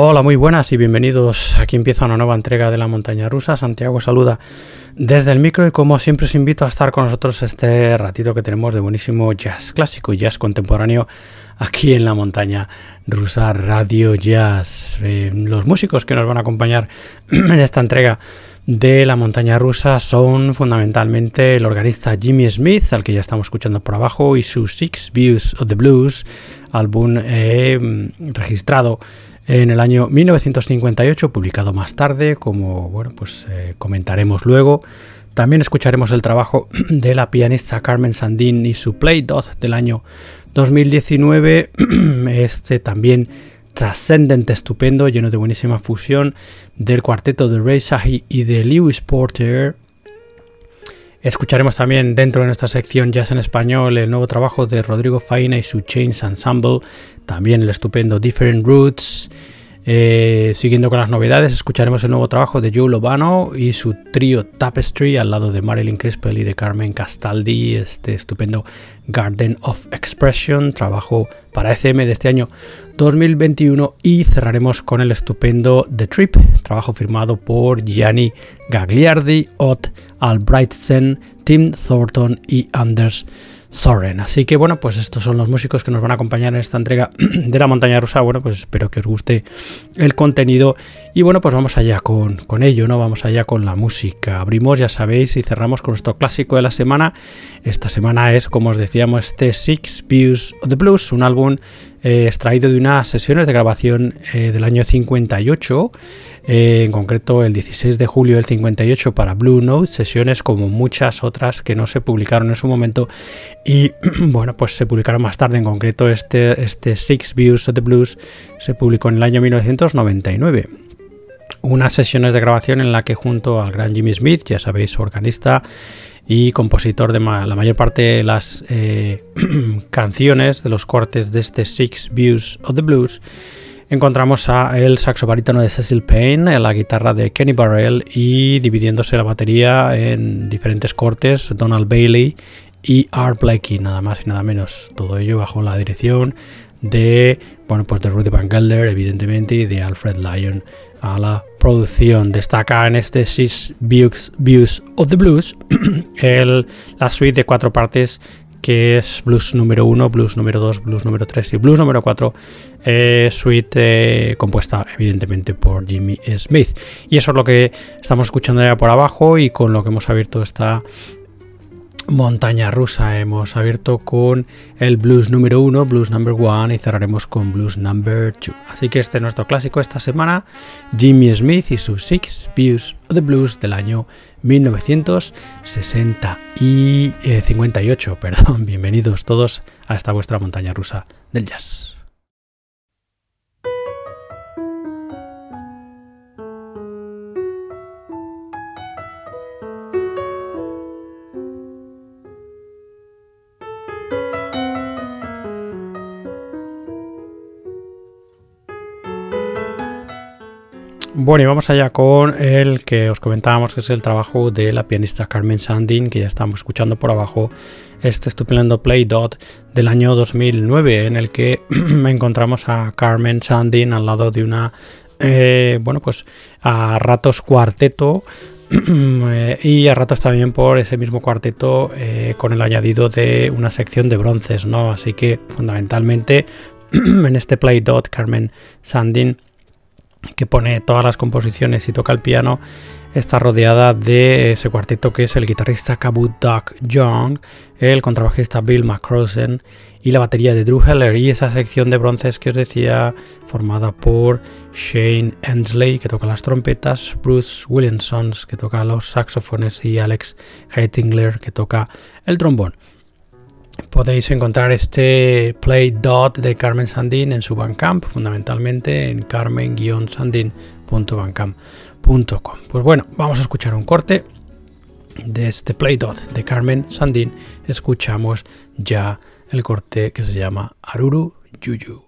Hola, muy buenas y bienvenidos. Aquí empieza una nueva entrega de la montaña rusa. Santiago saluda desde el micro y como siempre os invito a estar con nosotros este ratito que tenemos de buenísimo jazz clásico y jazz contemporáneo aquí en la montaña rusa Radio Jazz. Eh, los músicos que nos van a acompañar en esta entrega de la montaña rusa son fundamentalmente el organista Jimmy Smith, al que ya estamos escuchando por abajo, y su Six Views of the Blues, álbum eh, registrado en el año 1958, publicado más tarde, como bueno, pues eh, comentaremos luego. También escucharemos el trabajo de la pianista Carmen Sandin y su Play Dot del año 2019. Este también trascendente, estupendo, lleno de buenísima fusión del cuarteto de Ray Sahi y de Lewis Porter. Escucharemos también dentro de nuestra sección Jazz en Español el nuevo trabajo de Rodrigo Faina y su Chains Ensemble, también el estupendo Different Roots. Eh, siguiendo con las novedades, escucharemos el nuevo trabajo de Joe Lobano y su trío Tapestry al lado de Marilyn Crispell y de Carmen Castaldi, este estupendo Garden of Expression, trabajo para ECM de este año 2021 y cerraremos con el estupendo The Trip, trabajo firmado por Gianni Gagliardi, Ott Albrightsen, Tim Thornton y Anders Soren. Así que bueno, pues estos son los músicos que nos van a acompañar en esta entrega de la montaña rusa. Bueno, pues espero que os guste el contenido. Y bueno, pues vamos allá con, con ello, ¿no? Vamos allá con la música. Abrimos, ya sabéis, y cerramos con nuestro clásico de la semana. Esta semana es, como os decíamos, este Six Views of the Blues, un álbum eh, extraído de unas sesiones de grabación eh, del año 58, eh, en concreto el 16 de julio del 58 para Blue Note, sesiones como muchas otras que no se publicaron en su momento y bueno, pues se publicaron más tarde, en concreto este, este Six Views of the Blues se publicó en el año 1999 unas sesiones de grabación en la que junto al gran Jimmy Smith, ya sabéis, organista, y compositor de la mayor parte de las eh, canciones de los cortes de este Six Views of the Blues. Encontramos a el de Cecil Payne, la guitarra de Kenny Barrell y dividiéndose la batería en diferentes cortes Donald Bailey y Art Blakey, nada más y nada menos. Todo ello bajo la dirección de, bueno, pues de Rudy Van Gelder, evidentemente, y de Alfred Lyon a la producción. Destaca en este Six Views, of the Blues el, la suite de cuatro partes que es blues número 1, blues número 2, blues número 3 y blues número 4, eh, suite compuesta evidentemente por Jimmy Smith. Y eso es lo que estamos escuchando ya por abajo y con lo que hemos abierto esta montaña rusa. Hemos abierto con el blues número 1, blues number 1 y cerraremos con blues number 2. Así que este es nuestro clásico esta semana, Jimmy Smith y sus Six Views of the Blues del año 1960 y 58. Eh, perdón, bienvenidos todos a esta vuestra montaña rusa del jazz. Bueno, y vamos allá con el que os comentábamos, que es el trabajo de la pianista Carmen Sandin, que ya estamos escuchando por abajo, este estupendo Play Dot del año 2009, en el que encontramos a Carmen Sandin al lado de una, eh, bueno, pues a ratos cuarteto, eh, y a ratos también por ese mismo cuarteto eh, con el añadido de una sección de bronces, ¿no? Así que fundamentalmente en este Play Dot Carmen Sandin que pone todas las composiciones y toca el piano, está rodeada de ese cuarteto que es el guitarrista Kabut Duck Young, el contrabajista Bill McCrosen y la batería de Drew Heller y esa sección de bronces que os decía formada por Shane Ensley que toca las trompetas, Bruce Williamson que toca los saxofones y Alex Heitingler que toca el trombón. Podéis encontrar este Play Dot de Carmen Sandin en su Bandcamp, fundamentalmente en carmen-sandin.bandcamp.com. Pues bueno, vamos a escuchar un corte de este Play Dot de Carmen Sandin. Escuchamos ya el corte que se llama Aruru Yuyu.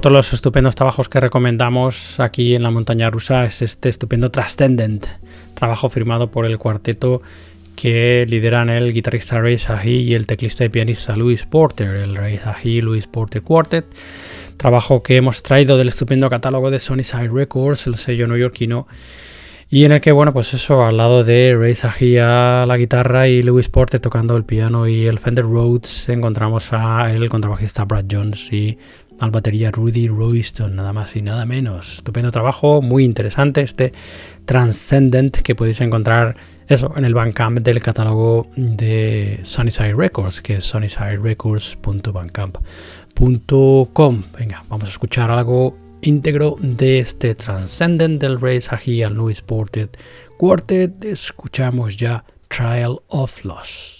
Otro de los estupendos trabajos que recomendamos aquí en la montaña rusa es este estupendo Transcendent, trabajo firmado por el cuarteto que lideran el guitarrista Ray Sahi y el teclista y pianista Louis Porter, el Ray Sahi Louis Porter Quartet, trabajo que hemos traído del estupendo catálogo de Sony Records, el sello neoyorquino, y en el que, bueno, pues eso, al lado de Ray Sahi a la guitarra y Louis Porter tocando el piano y el Fender Rhodes, encontramos a el contrabajista Brad Jones y al batería Rudy Royston, nada más y nada menos. Estupendo trabajo, muy interesante este Transcendent que podéis encontrar eso en el Bandcamp del catálogo de Sunnyside Records, que es sunnysiderecords.bandcamp.com. Venga, vamos a escuchar algo íntegro de este Transcendent del Ray Sahi and Louis Porter Quartet. Escuchamos ya Trial of Loss.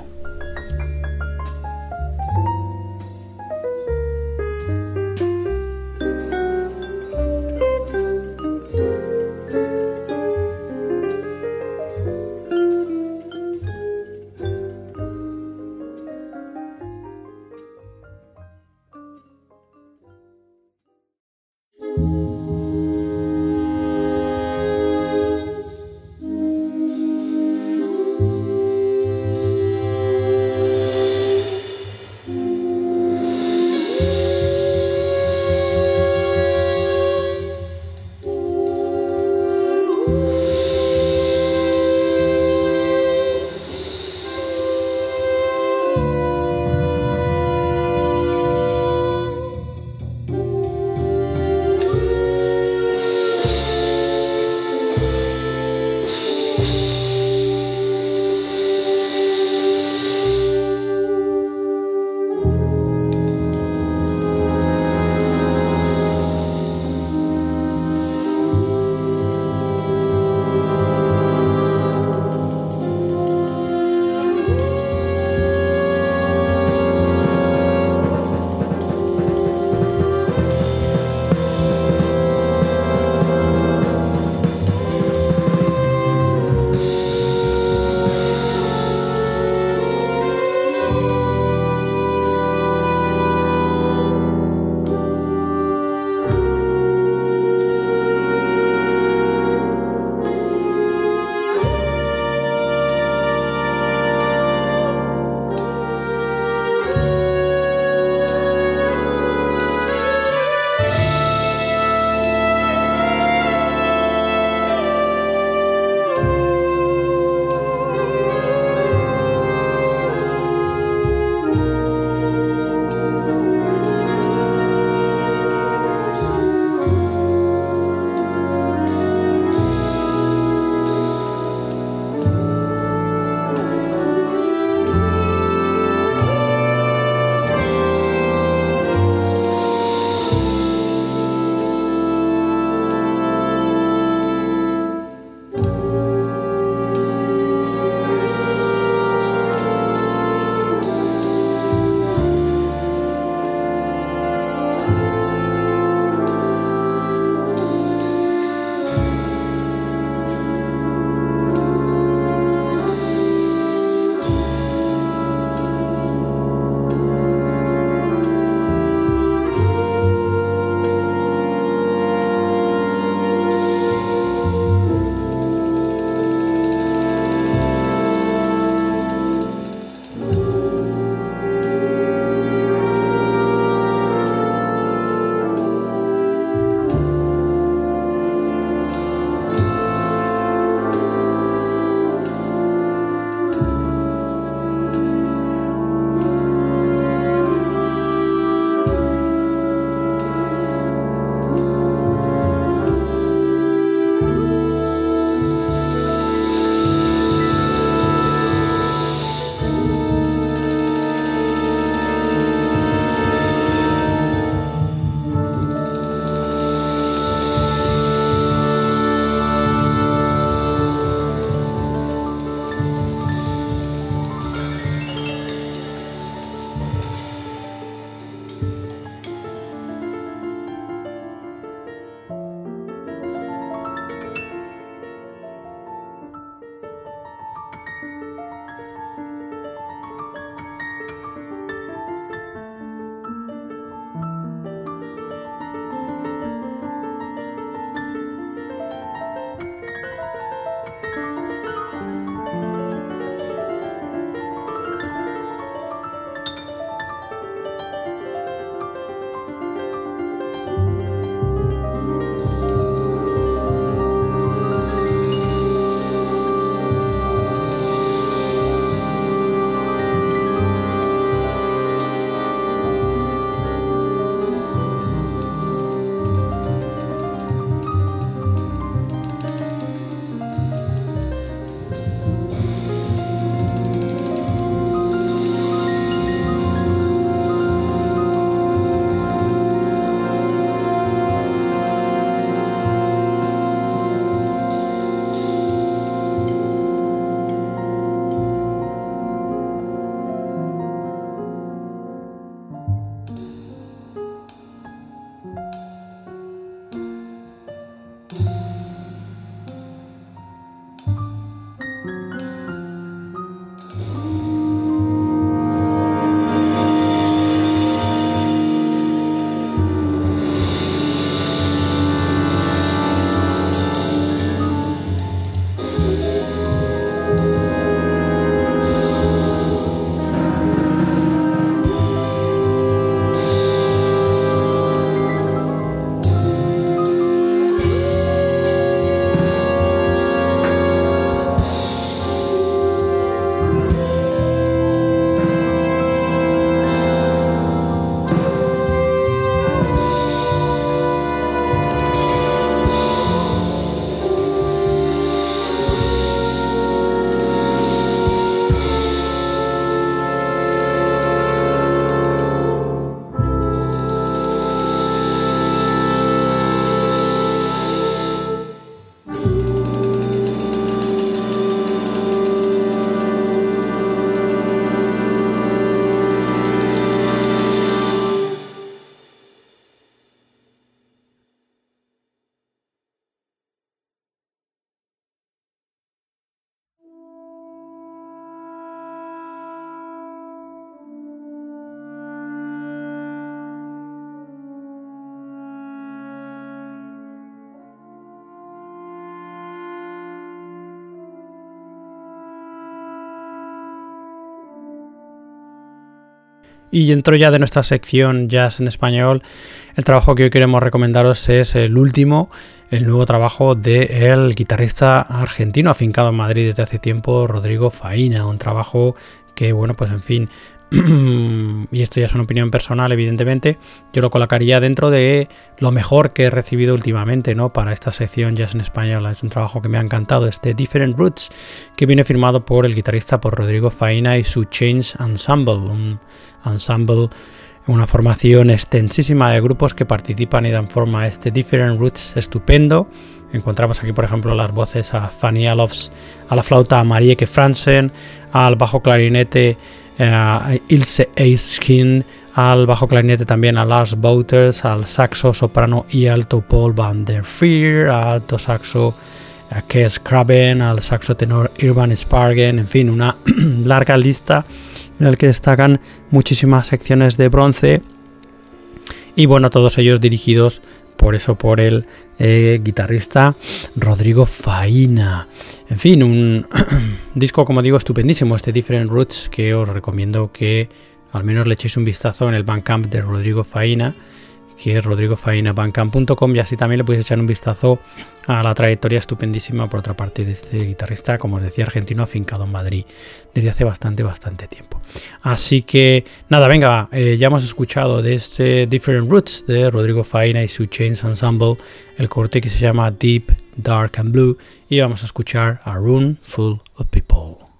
Y dentro ya de nuestra sección Jazz en Español, el trabajo que hoy queremos recomendaros es el último, el nuevo trabajo del guitarrista argentino afincado en Madrid desde hace tiempo, Rodrigo Faina. Un trabajo que, bueno, pues en fin, y esto ya es una opinión personal, evidentemente, yo lo colocaría dentro de lo mejor que he recibido últimamente, ¿no? Para esta sección Jazz en Español. Es un trabajo que me ha encantado, este Different Roots, que viene firmado por el guitarrista, por Rodrigo Faina y su Change Ensemble, un ensemble una formación extensísima de grupos que participan y dan forma a este Different Roots estupendo. Encontramos aquí, por ejemplo, las voces a Fanny Alofs, a la flauta Marieke Fransen, al bajo clarinete a Ilse Eiskin, al bajo clarinete también a Lars Bouters, al saxo, soprano y alto Paul van der Veer, al alto saxo a Kes Kraben, al saxo tenor Irvan Spargen, en fin, una larga lista en la que destacan muchísimas secciones de bronce y bueno, todos ellos dirigidos por eso por el eh, guitarrista Rodrigo Faina. En fin, un disco como digo estupendísimo, este Different Roots que os recomiendo que al menos le echéis un vistazo en el Bandcamp de Rodrigo Faina que es rodrigofainabancam.com y así también le podéis echar un vistazo a la trayectoria estupendísima por otra parte de este guitarrista, como os decía, argentino afincado en Madrid desde hace bastante, bastante tiempo. Así que nada, venga, eh, ya hemos escuchado de este Different Roots de Rodrigo Faina y su Chains Ensemble, el corte que se llama Deep, Dark and Blue y vamos a escuchar A Room Full of People.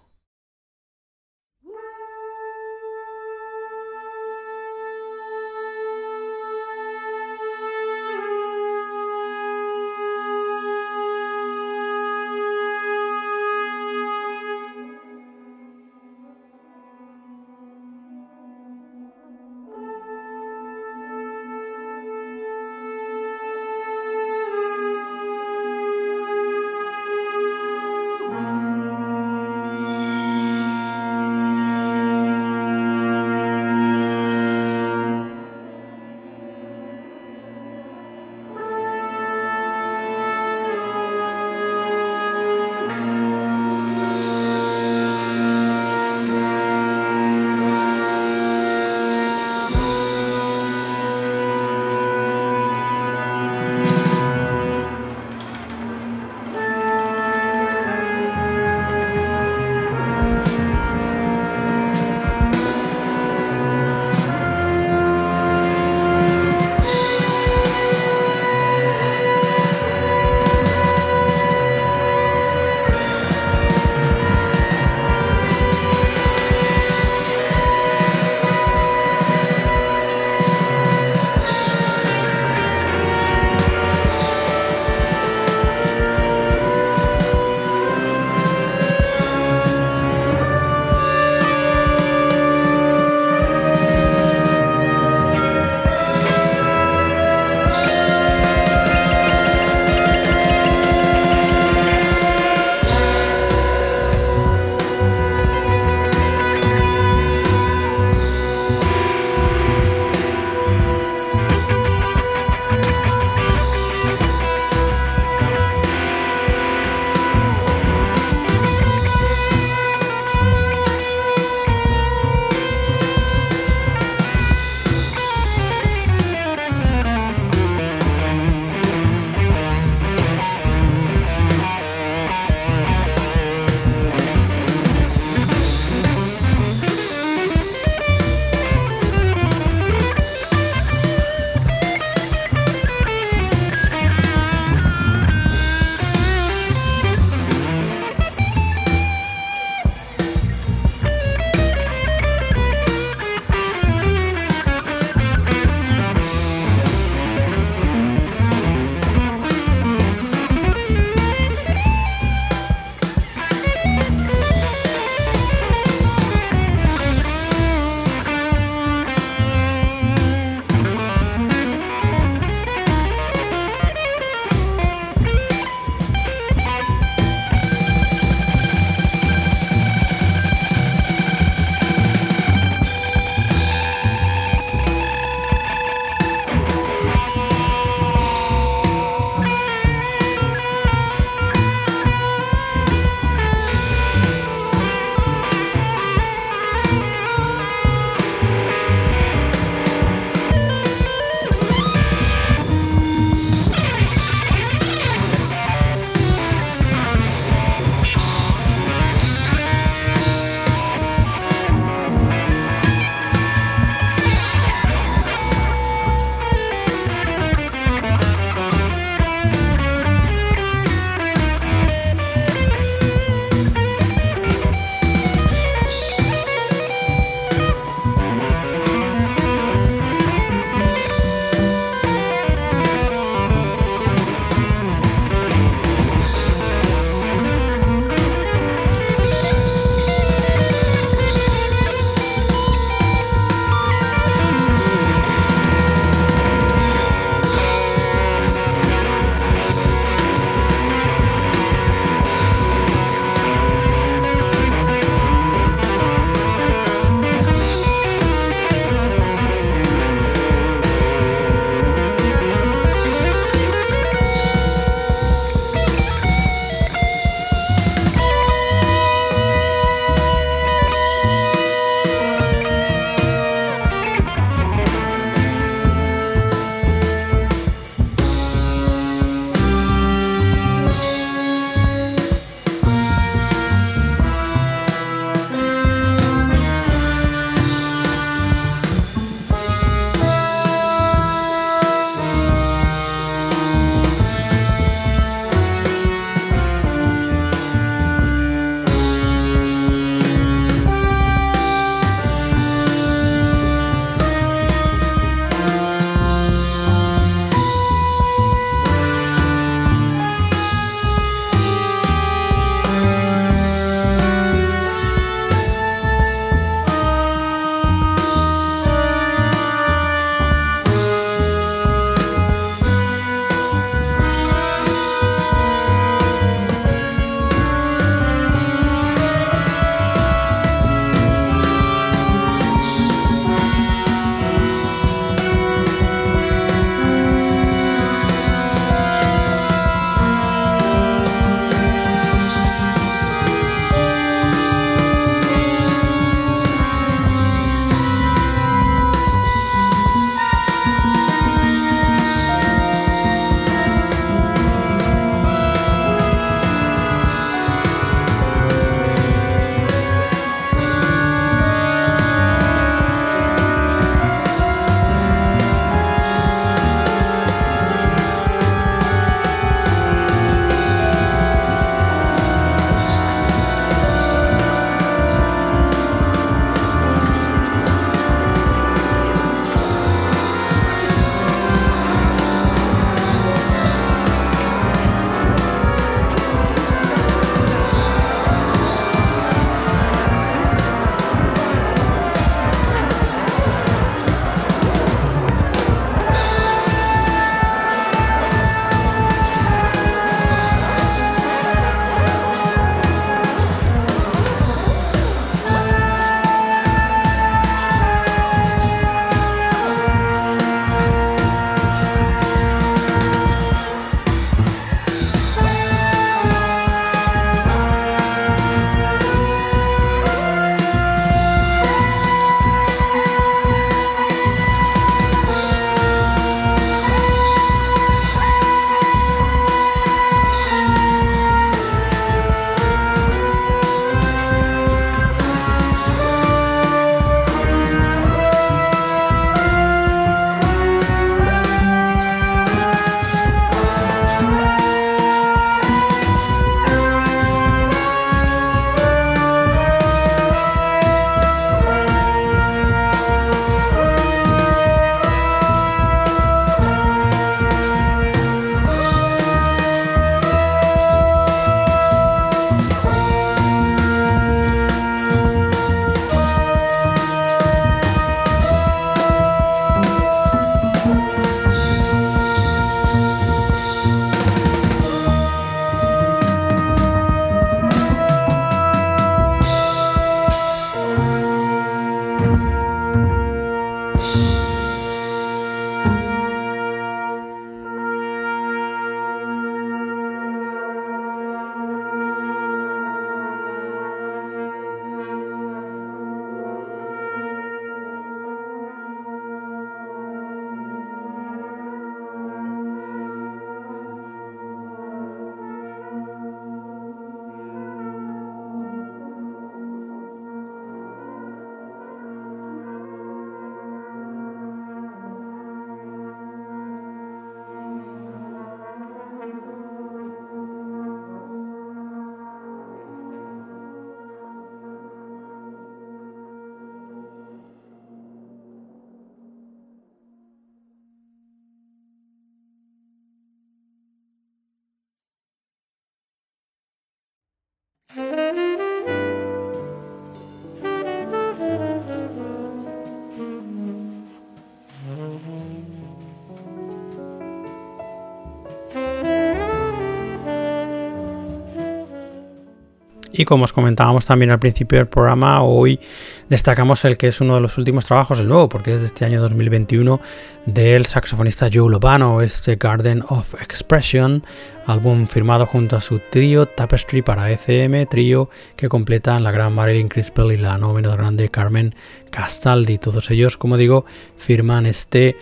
Y como os comentábamos también al principio del programa, hoy destacamos el que es uno de los últimos trabajos, el nuevo, porque es de este año 2021, del saxofonista Joe Lobano, este Garden of Expression, álbum firmado junto a su trío Tapestry para ECM, trío que completan la gran Marilyn Crispell y la no menos grande Carmen Castaldi. Todos ellos, como digo, firman este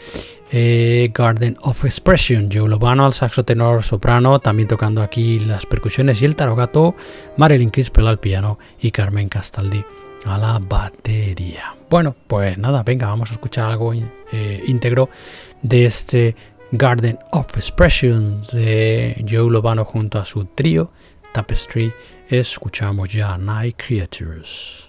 eh, Garden of Expression, Joe Lobano al saxo tenor soprano, también tocando aquí las percusiones y el tarogato, Marilyn Crispell al piano y Carmen Castaldi a la batería. Bueno, pues nada, venga, vamos a escuchar algo eh, íntegro de este Garden of Expression de Joe Lobano junto a su trío Tapestry. Escuchamos ya Night Creatures.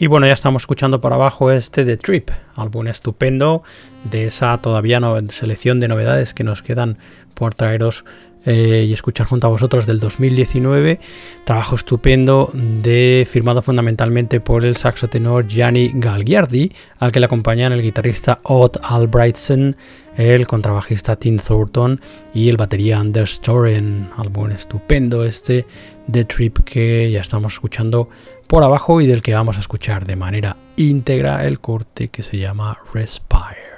Y bueno, ya estamos escuchando por abajo este The Trip, álbum estupendo de esa todavía no, selección de novedades que nos quedan por traeros eh, y escuchar junto a vosotros del 2019. Trabajo estupendo de firmado fundamentalmente por el saxo tenor Gianni Galgiardi, al que le acompañan el guitarrista Odd Albrightsen, el contrabajista Tim Thornton y el batería Anders Thoren. Álbum estupendo este The Trip que ya estamos escuchando por abajo y del que vamos a escuchar de manera íntegra el corte que se llama Respire.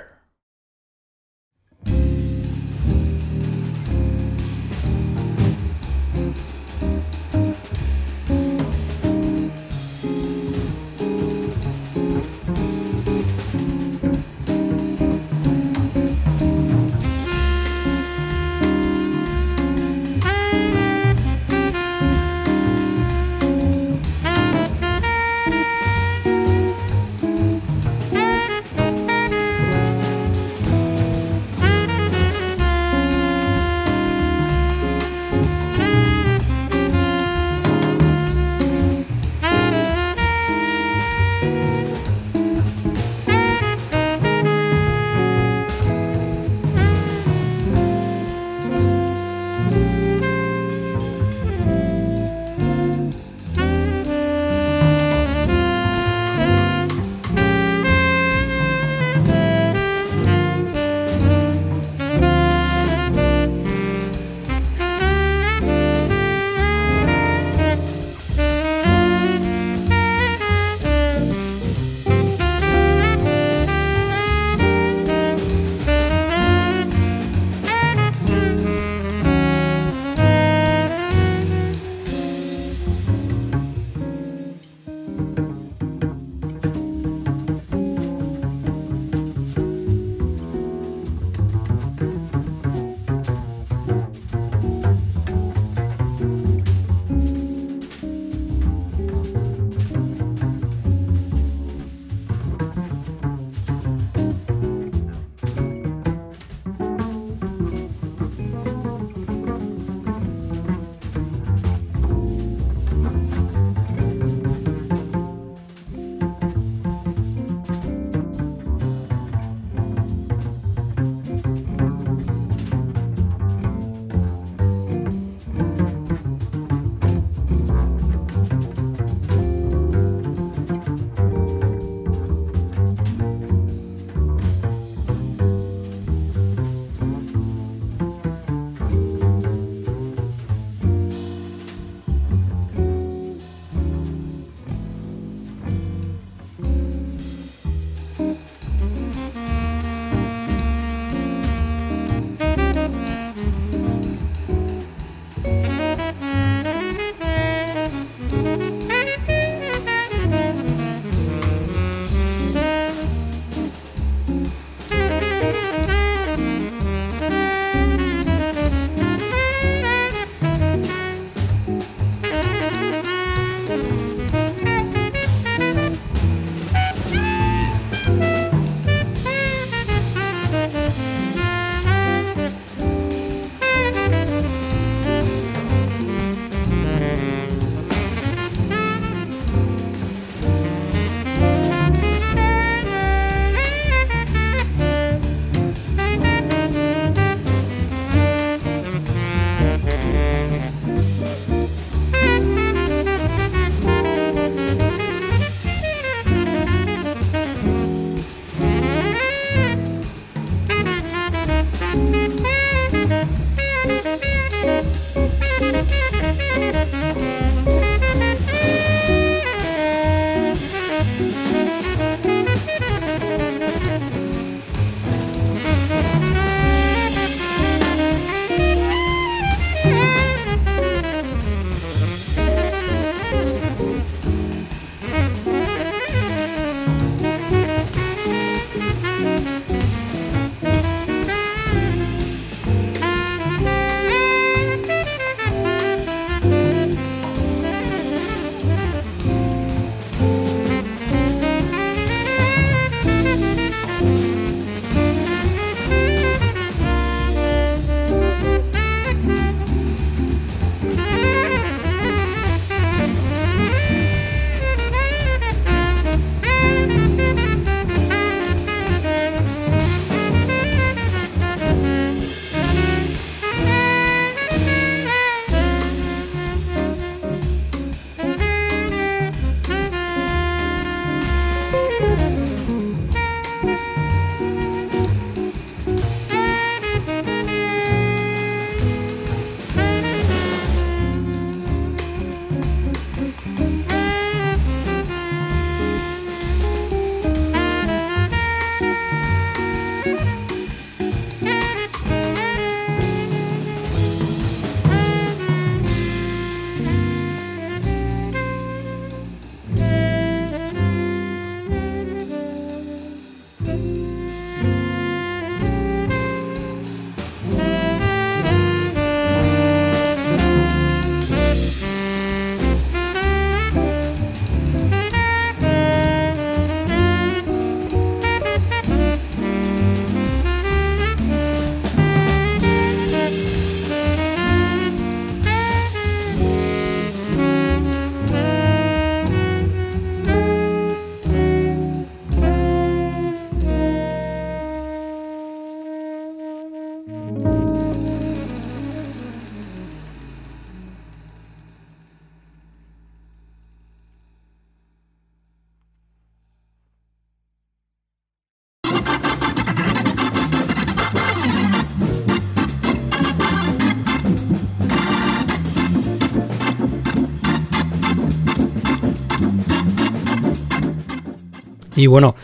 Y bueno,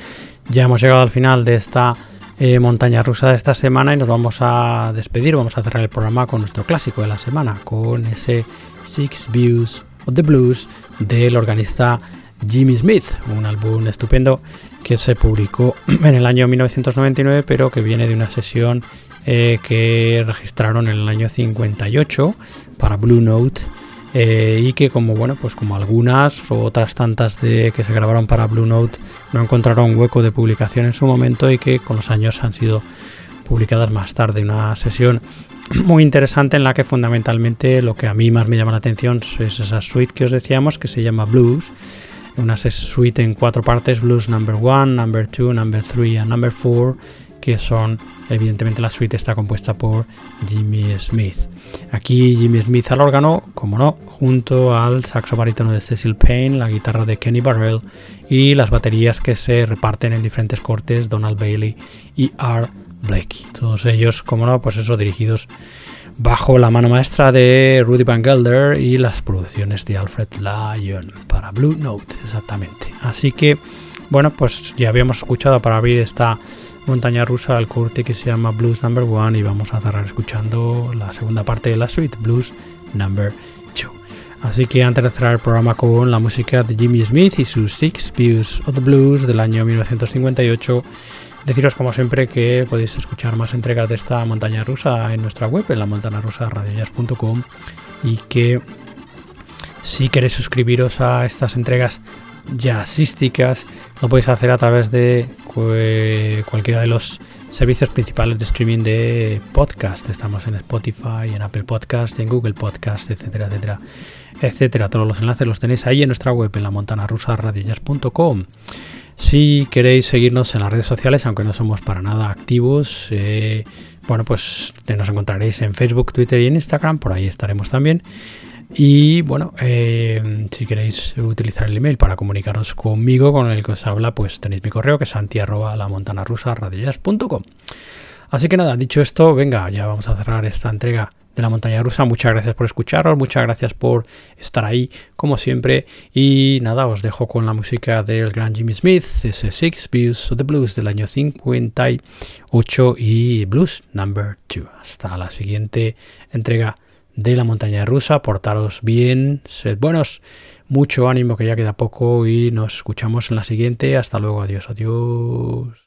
ya hemos llegado al final de esta eh, montaña rusa de esta semana y nos vamos a despedir, vamos a cerrar el programa con nuestro clásico de la semana, con ese Six Views of the Blues del organista Jimmy Smith, un álbum estupendo que se publicó en el año 1999, pero que viene de una sesión eh, que registraron en el año 58 para Blue Note eh, y que como bueno pues como algunas o otras tantas de que se grabaron para Blue Note no encontraron hueco de publicación en su momento y que con los años han sido publicadas más tarde. Una sesión muy interesante en la que fundamentalmente lo que a mí más me llama la atención es esa suite que os decíamos que se llama Blues. Una suite en cuatro partes Blues number one, number two, number three and number four que son evidentemente la suite está compuesta por Jimmy Smith Aquí Jimmy Smith al órgano, como no, junto al saxo barítono de Cecil Payne, la guitarra de Kenny Barrell y las baterías que se reparten en diferentes cortes Donald Bailey y R. Blakey. Todos ellos, como no, pues eso, dirigidos bajo la mano maestra de Rudy Van Gelder y las producciones de Alfred Lyon para Blue Note, exactamente. Así que, bueno, pues ya habíamos escuchado para abrir esta montaña rusa al corte que se llama Blues Number One y vamos a cerrar escuchando la segunda parte de la suite, Blues Number 2. Así que antes de cerrar el programa con la música de Jimmy Smith y sus Six Views of the Blues del año 1958, deciros como siempre que podéis escuchar más entregas de esta montaña rusa en nuestra web, en la rusa y que si queréis suscribiros a estas entregas jazzísticas lo podéis hacer a través de cualquiera de los servicios principales de streaming de podcast. Estamos en Spotify, en Apple Podcast, en Google Podcast, etcétera, etcétera, etcétera. Todos los enlaces los tenéis ahí en nuestra web, en la montana rusa Si queréis seguirnos en las redes sociales, aunque no somos para nada activos, eh, bueno, pues nos encontraréis en Facebook, Twitter y en Instagram, por ahí estaremos también. Y bueno, eh, si queréis utilizar el email para comunicaros conmigo, con el que os habla, pues tenéis mi correo que es santi rusa Así que nada, dicho esto, venga, ya vamos a cerrar esta entrega de la montaña rusa. Muchas gracias por escucharos, muchas gracias por estar ahí, como siempre. Y nada, os dejo con la música del gran Jimmy Smith, ese Six Views of the Blues del año 58 y Blues Number 2. Hasta la siguiente entrega de la montaña rusa. Portaros bien, sed buenos, mucho ánimo que ya queda poco y nos escuchamos en la siguiente. Hasta luego, adiós, adiós.